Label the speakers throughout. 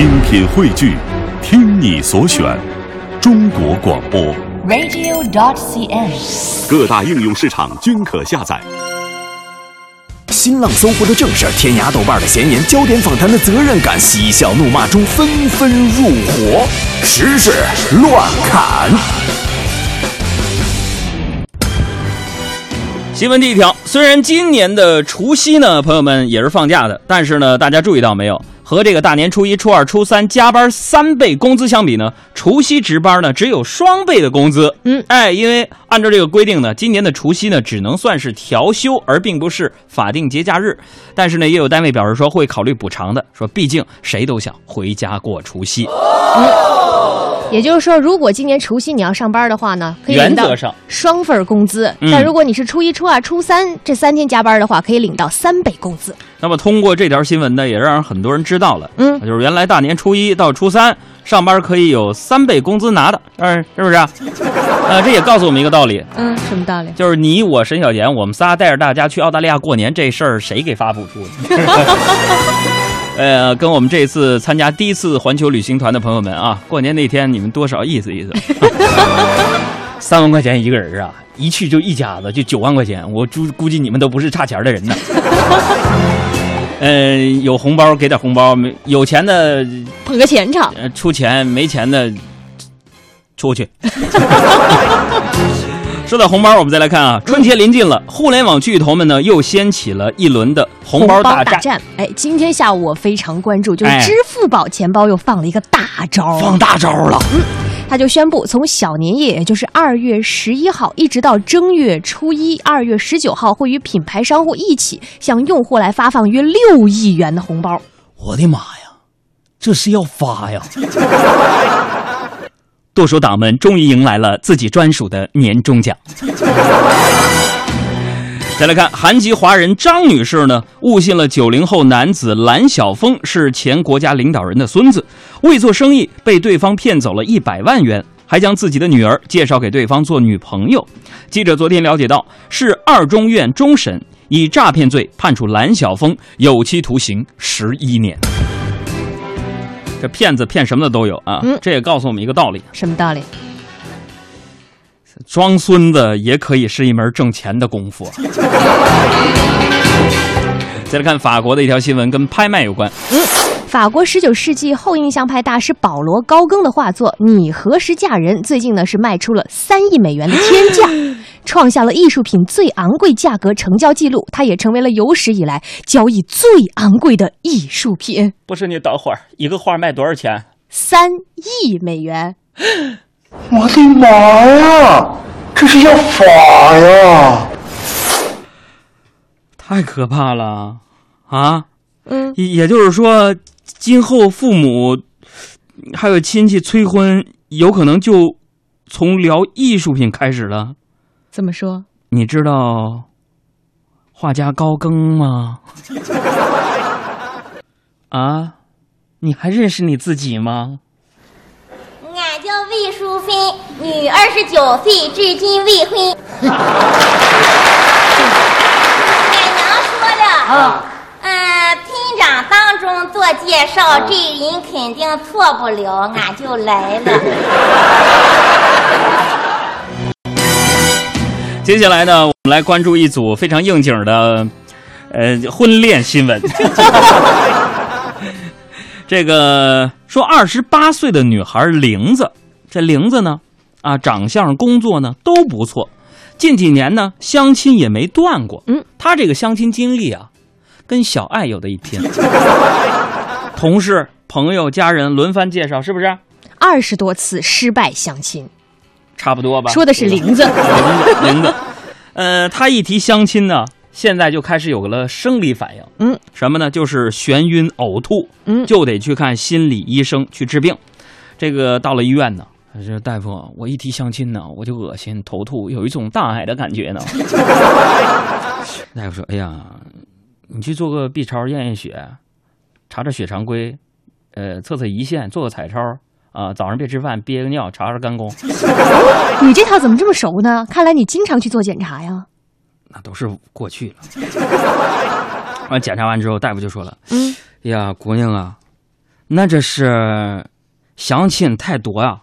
Speaker 1: 精品汇聚，听你所选，中国广播。
Speaker 2: radio.dot.cn，。
Speaker 1: 各大应用市场均可下载。
Speaker 3: 新浪、搜狐的正事儿，天涯、豆瓣的闲言，焦点访谈的责任感，嬉笑怒骂中纷纷入伙，时事乱砍。
Speaker 4: 新闻第一条，虽然今年的除夕呢，朋友们也是放假的，但是呢，大家注意到没有？和这个大年初一、初二、初三加班三倍工资相比呢，除夕值班呢只有双倍的工资。
Speaker 5: 嗯，
Speaker 4: 哎，因为按照这个规定呢，今年的除夕呢只能算是调休，而并不是法定节假日。但是呢，也有单位表示说会考虑补偿的，说毕竟谁都想回家过除夕。
Speaker 5: 也就是说，如果今年除夕你要上班的话呢，可以领到
Speaker 4: 原则上
Speaker 5: 双份工资；
Speaker 4: 嗯
Speaker 5: 但如果你是初一、初二、初三这三天加班的话，可以领到三倍工资。
Speaker 4: 那么通过这条新闻呢，也让很多人知道了，
Speaker 5: 嗯
Speaker 4: 就是原来大年初一到初三上班可以有三倍工资拿的，嗯，是不是啊？呃，这也告诉我们一个道理，
Speaker 5: 嗯，什么道理？
Speaker 4: 就是你我沈小贤，我们仨带着大家去澳大利亚过年这事儿，谁给发补助的？呃，跟我们这次参加第一次环球旅行团的朋友们啊，过年那天你们多少意思意思？三万块钱一个人啊，一去就一家子，就九万块钱，我估估计你们都不是差钱的人呢。嗯、有红包给点红包，没有钱的
Speaker 5: 捧个钱场。
Speaker 4: 呃出钱，没钱的出去。说到红包，我们再来看啊，春节临近了，互联网巨头们呢又掀起了一轮的红包大战。
Speaker 5: 战！哎，今天下午我非常关注，就是
Speaker 4: 哎
Speaker 5: 支付宝钱包又放了一个大招啊，
Speaker 4: 放大招了，嗯
Speaker 5: 他就宣布，从小年夜，也就是二月十一号，一直到正月初一，二月十九号，会与品牌商户一起向用户来发放约六亿元的红包。
Speaker 4: 我的妈呀，这是要发呀！剁手党们终于迎来了自己专属的年终奖。再来看，韩籍华人张女士呢，误信了九零后男子蓝晓峰是前国家领导人的孙子，为做生意被对方骗走了一百万元，还将自己的女儿介绍给对方做女朋友。记者昨天了解到，是二中院终审以诈骗罪判处蓝晓峰有期徒刑十一年。这骗子骗什么的都有啊！
Speaker 5: 嗯
Speaker 4: 这也告诉我们一个道理：
Speaker 5: 什么道理？
Speaker 4: 装孙子也可以是一门挣钱的功夫啊。再来看法国的一条新闻，跟拍卖有关。
Speaker 5: 法国十九世纪后印象派大师保罗·高更的画作《你何时嫁人》最近呢是卖出了三亿美元的天价，创下了艺术品最昂贵价格成交记录，它也成为了有史以来交易最昂贵的艺术品，
Speaker 4: 不是你等会儿，一个画卖多少钱？
Speaker 5: 三亿美元。
Speaker 6: 我的妈呀，这是要法呀！
Speaker 4: 太可怕了啊！
Speaker 5: 嗯，
Speaker 4: 也也就是说，今后父母还有亲戚催婚，有可能就从聊艺术品开始了。
Speaker 5: 怎么说？
Speaker 4: 你知道画家高更吗？啊，你还认识你自己吗？
Speaker 7: 俺叫魏淑芬，女，二十九岁，至今未婚。俺娘说了，嗯，村做介绍，这人肯定错不了，俺就来了。
Speaker 4: 接下来呢，我们来关注一组非常应景的，呃，婚恋新闻。这个说，二十八岁的女孩玲子，这玲子呢，啊，长相、工作呢都不错，近几年呢相亲也没断过。
Speaker 5: 嗯，
Speaker 4: 她这个相亲经历啊，跟小爱有的一拼。同事、朋友、家人轮番介绍，是不是？
Speaker 5: 二十多次失败相亲，
Speaker 4: 差不多吧。
Speaker 5: 说的是玲子。
Speaker 4: 玲子，玲子，呃，他一提相亲呢，现在就开始有了生理反应，
Speaker 5: 嗯，
Speaker 4: 什么呢？就是眩晕、呕吐，
Speaker 5: 嗯
Speaker 4: 就得去看心理医生去治病。这个到了医院呢，这大夫，我一提相亲呢，我就恶心、头吐，有一种大海的感觉呢。大夫说：“哎呀，你去做个 B 超验验血，查查血常规，呃，测测胰腺，做个彩超。”啊，早上别吃饭，憋个尿，查查肝功，
Speaker 5: 你这套怎么这么熟呢？看来你经常去做检查呀。
Speaker 4: 那都是过去了。完 检查完之后，大夫就说了：“
Speaker 5: 嗯，
Speaker 4: 哎呀，姑娘啊，那这是相亲太多呀、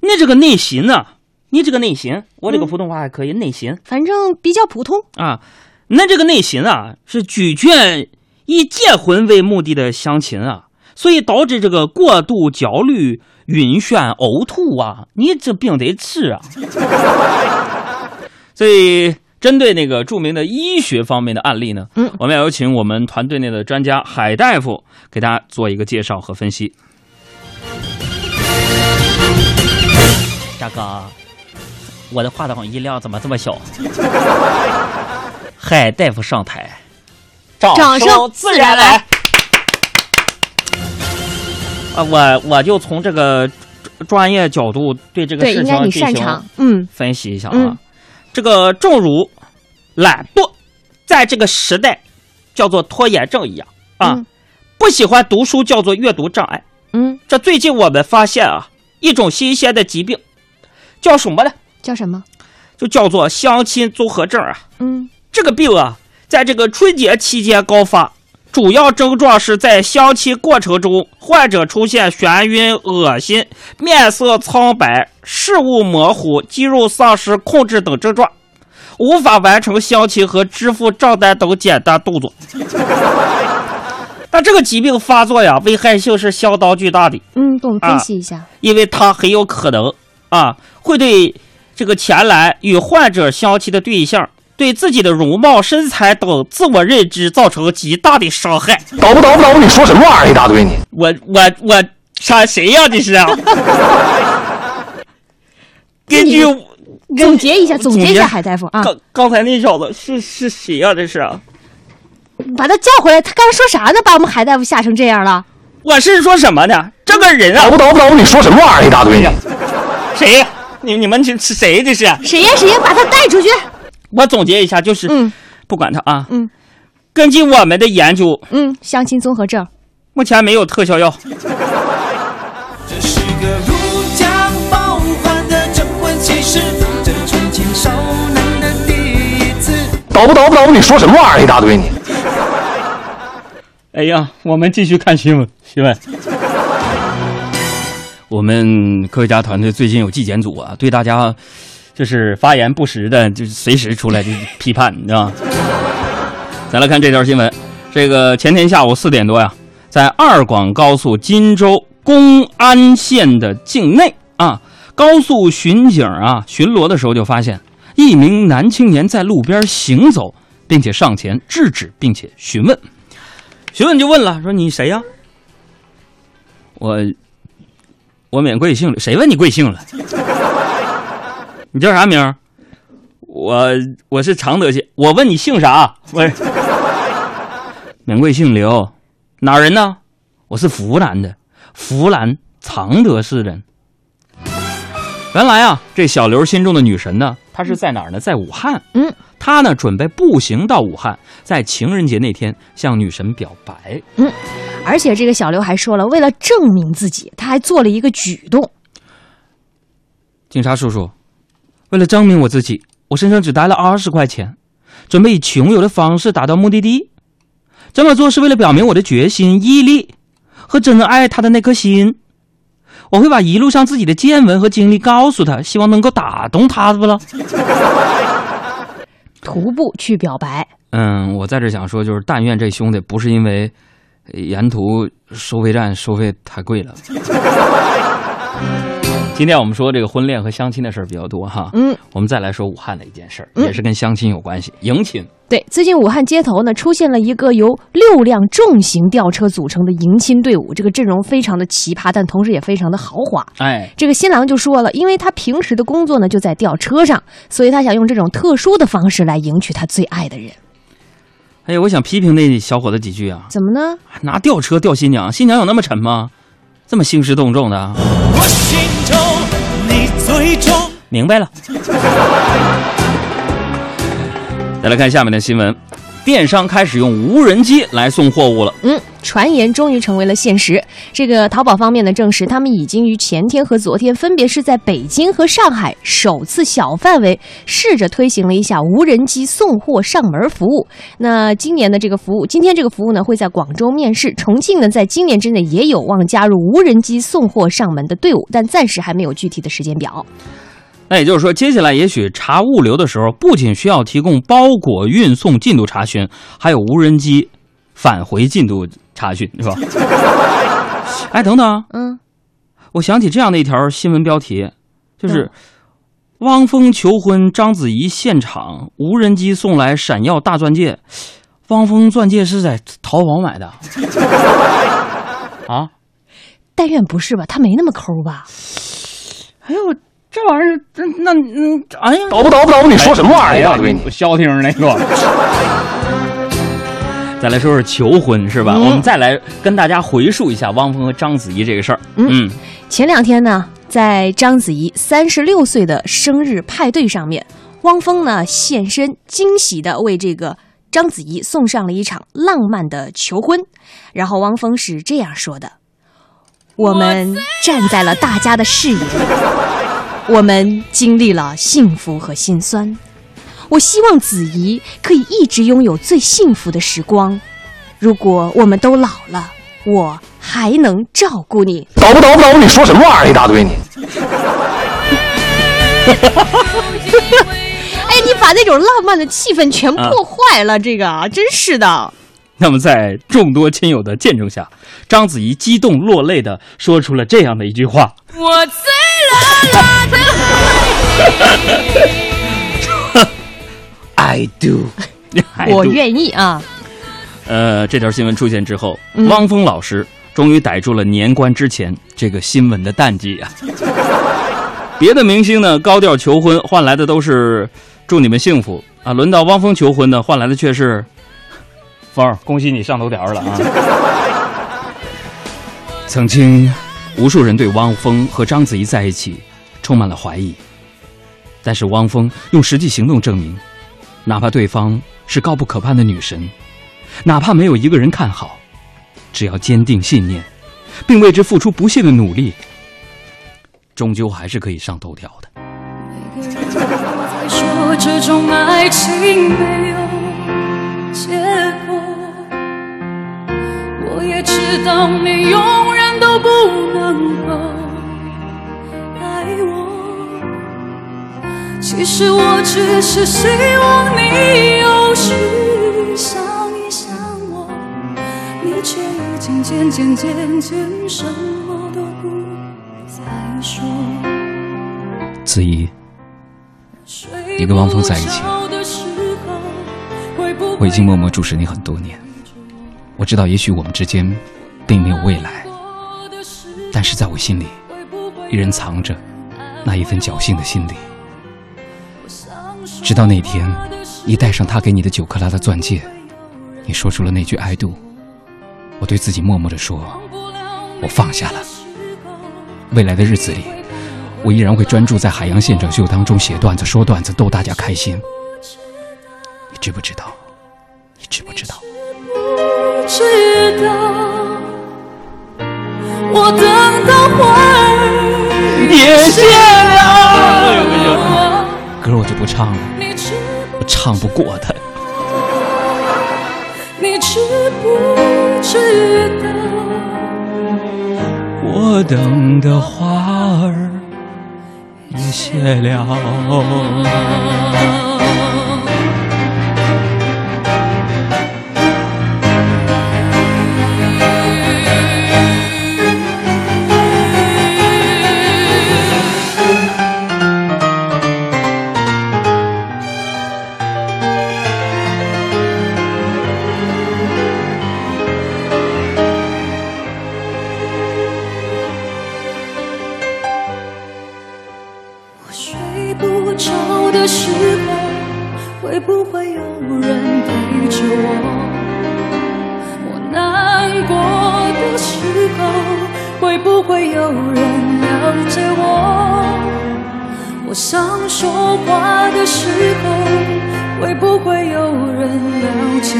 Speaker 4: 你这个内心呢、你这个内心，我这个普通话还可以，内心
Speaker 5: 反正比较普通。
Speaker 4: 啊，那这个内心啊，是拒绝以结婚为目的的相亲啊，所以导致这个过度焦虑、晕眩、呕吐啊，你这病得治啊。所以，针对那个著名的医学方面的案例呢，
Speaker 5: 嗯
Speaker 4: 我们要有请我们团队内的专家海大夫给大家做一个介绍和分析。大哥，我的话筒音量怎么这么小？海大夫上台，掌
Speaker 5: 掌声
Speaker 4: 自然来。啊，我我就从这个专专业角度对这个，事情进行。
Speaker 5: 嗯
Speaker 4: 分析一下啊。
Speaker 5: 嗯
Speaker 4: 这个正如懒惰在这个时代叫做拖延症一样啊，
Speaker 5: 嗯
Speaker 4: 不喜欢读书叫做阅读障碍。
Speaker 5: 嗯，
Speaker 4: 这最近我们发现啊，一种新鲜的疾病，叫什么呢？
Speaker 5: 叫什么？
Speaker 4: 就叫做相亲综合症啊。
Speaker 5: 嗯
Speaker 4: 这个病啊，在这个春节期间高发，主要症状是在相亲过程中，患者出现眩晕、恶心、面色苍白、视物模糊、肌肉丧失控制等症状，无法完成相亲和支付账单等简单动作。但这个疾病发作呀，危害性是相当巨大的。
Speaker 5: 嗯，给我们分析一下。
Speaker 4: 因为它很有可能啊，会对这个前来与患者相亲的对象，对自己的容貌、身材等自我认知造成极大的伤害。
Speaker 3: 捣不捣不捣不，你说什么玩意儿？一大堆你。
Speaker 4: 我我我杀谁呀、这是啊？根据
Speaker 5: 总结一下，总结一下，海大夫啊，
Speaker 4: 刚刚才那小子是是谁呀、这是啊？
Speaker 5: 把他叫回来。他刚才说啥呢？把我们海大夫吓成这样了。
Speaker 4: 我是说什么呢？这个人啊
Speaker 3: 捣不，捣不捣不，你说什么玩意儿？一大堆呀。
Speaker 4: 谁呀？你你们是是谁？这是？
Speaker 5: 谁呀谁呀？把他带出去。
Speaker 4: 我总结一下，就是、
Speaker 5: 嗯
Speaker 4: 不管他啊，
Speaker 5: 嗯
Speaker 4: 根据我们的研究，
Speaker 5: 嗯，相亲综合症。
Speaker 4: 目前没有特效药。
Speaker 2: 这是个如假包换的征婚启事，这纯情少男的第一次。
Speaker 3: 捣不捣不捣不，你说什么玩意儿？一大堆你。
Speaker 4: 哎呀，我们继续看新闻。新闻，我们科学家团队最近有纪检组啊，对大家就是发言不实的，就随时出来就批判，你知道吗？再来看这条新闻，这个前天下午四点多呀，在二广高速金州公安县的境内啊，高速巡警啊巡逻的时候就发现一名男青年在路边行走，并且上前制止，并且询问。询问就问了，说你谁呀、我我免贵姓，谁问你贵姓了？你叫啥名？我我是常德县，我问你姓啥？我免贵姓刘，哪人呢？我是湖南的，湖南常德市人。原来啊，这小刘心中的女神呢，她是在哪儿呢？在武汉。
Speaker 5: 嗯，
Speaker 4: 他呢准备步行到武汉，在情人节那天向女神表白。
Speaker 5: 嗯而且这个小刘还说了，为了证明自己，他还做了一个举动。
Speaker 4: 警察叔叔，为了证明我自己，我身上只带了二十块钱，准备以穷游的方式达到目的地。这么做是为了表明我的决心、毅力和真正爱他的那颗心。我会把一路上自己的见闻和经历告诉他，希望能够打动他，不了。
Speaker 5: 徒步去表白，
Speaker 4: 嗯，我在这想说，就是但愿这兄弟不是因为呃沿途收费站收费太贵了。今天我们说这个婚恋和相亲的事儿比较多哈，
Speaker 5: 嗯，
Speaker 4: 我们再来说武汉的一件事儿，
Speaker 5: 嗯
Speaker 4: 也是跟相亲有关系，迎亲。
Speaker 5: 对，最近武汉街头呢出现了一个由六辆重型吊车组成的迎亲队伍，这个阵容非常的奇葩，但同时也非常的豪华。
Speaker 4: 哎，
Speaker 5: 这个新郎就说了，因为他平时的工作呢就在吊车上，所以他想用这种特殊的方式来迎娶他最爱的人。
Speaker 4: 哎呀，我想批评那小伙子几句啊，
Speaker 5: 怎么呢？
Speaker 4: 拿吊车吊新娘，新娘有那么沉吗？这么兴师动众的啊？
Speaker 2: 我心中。
Speaker 4: 明白了。再来看下面的新闻，电商开始用无人机来送货物了。
Speaker 5: 嗯，传言终于成为了现实。这个淘宝方面呢证实，他们已经于前天和昨天分别是在北京和上海首次小范围试着推行了一下无人机送货上门服务。那今年的这个服务，今天这个服务呢会在广州面世，重庆呢在今年之内也有望加入无人机送货上门的队伍，但暂时还没有具体的时间表。
Speaker 4: 那也就是说，接下来也许查物流的时候，不仅需要提供包裹运送进度查询，还有无人机返回进度查询，是吧？哎，等等，
Speaker 5: 嗯，
Speaker 4: 我想起这样的一条新闻标题，就是汪峰求婚章子怡现场无人机送来闪耀大钻戒，汪峰钻戒是在淘宝买的 啊？
Speaker 5: 但愿不是吧？他没那么抠吧？
Speaker 4: 哎呦，这玩意儿，这那嗯，哎呀，
Speaker 6: 捣不捣不捣不，你说什么玩意儿？一大堆你
Speaker 4: 不消停那个。再来说说求婚是吧？
Speaker 5: 嗯
Speaker 4: 我们再来跟大家回述一下汪峰和章子怡这个事儿。嗯，
Speaker 5: 前两天呢，在章子怡三十六岁的生日派对上面，汪峰呢现身，惊喜的为这个章子怡送上了一场浪漫的求婚。然后汪峰是这样说的：“我们站在了大家的视野里，我们经历了幸福和心酸。我希望子怡可以一直拥有最幸福的时光。如果我们都老了，我还能照顾你。”
Speaker 6: 捣不捣不捣不，你说什么玩意儿？一大堆你。
Speaker 5: 哎，你把那种浪漫的气氛全破坏了，这个啊，真是的。
Speaker 4: 那么在众多亲友的见证下，章子怡激动落泪的说出了这样的一句话
Speaker 7: 我醉了啦的
Speaker 4: “I do。
Speaker 5: 我愿意啊。
Speaker 4: 呃，这条新闻出现之后，
Speaker 5: 嗯
Speaker 4: 汪峰老师终于逮住了年关之前这个新闻的淡季啊。别的明星呢，高调求婚换来的都是祝你们幸福啊，轮到汪峰求婚呢，换来的却是峰儿，恭喜你上头条了啊！曾经，无数人对汪峰和章子怡在一起充满了怀疑，但是汪峰用实际行动证明，哪怕对方是高不可攀的女神。哪怕没有一个人看好，只要坚定信念，并为之付出不懈的努力，终究还是可以上头条的。
Speaker 8: 说这种爱情结果，我也知道你永都不能够爱我。其实我只是希望你有时想一想我，你却已经渐渐渐渐什么都不再说。
Speaker 4: 子怡，
Speaker 8: 你跟汪峰在一起，
Speaker 4: 我已经默默注视你很多年，我知道也许我们之间并没有未来，但是在我心里，依然藏着那一份侥幸的心理。直到那天，你戴上他给你的九克拉的钻戒，你说出了那句 “I do”，我对自己默默地说：“我放下了。”未来的日子里，我依然会专注在《海洋现场秀》当中写段子、说段子，逗大家开心。你知不知道？你知不知道？
Speaker 8: 不知道，我等到花儿
Speaker 4: 也谢
Speaker 8: 了
Speaker 4: 歌我就不唱了，我唱不过他。
Speaker 8: 你知不知道？
Speaker 4: 我等的花儿也谢了。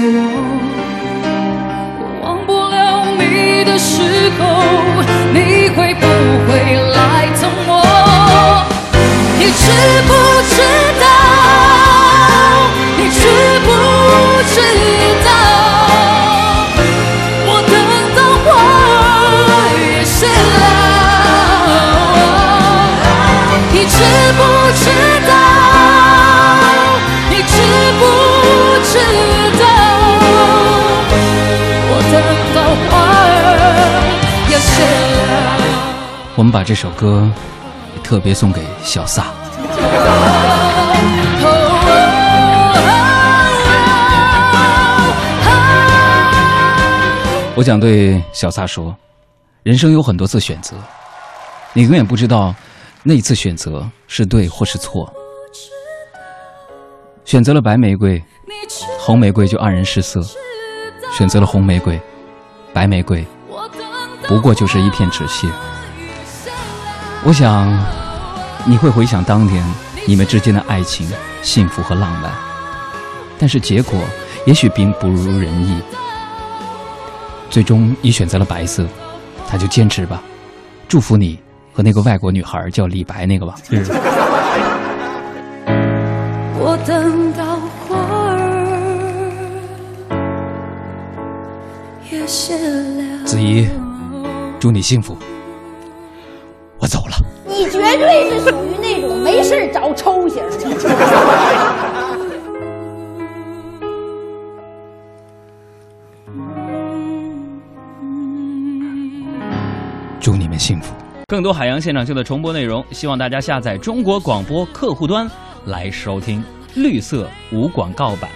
Speaker 8: 我？我忘不了你的时候，你会不会来疼我？你知不知道？你知不知我
Speaker 4: 们把这首歌特别送给小撒。我想对小撒说，人生有很多次选择，你永远不知道那一次选择是对或是错。选择了白玫瑰，红玫瑰就黯然失色；选择了红玫瑰，白玫瑰不过就是一片纸屑。我想你会回想当年你们之间的爱情、幸福和浪漫，但是结果也许并不如人意。最终你选择了白色，那就坚持吧。祝福你和那个外国女孩叫李白那个吧。
Speaker 8: 我等到花儿也谢了。
Speaker 4: 子怡，祝你幸福。
Speaker 9: 你绝对是属于那种没事儿找抽型的。
Speaker 4: 祝你们幸福。更多海洋现场秀的重播内容，希望大家下载中国广播客户端来收听。绿色无广告版。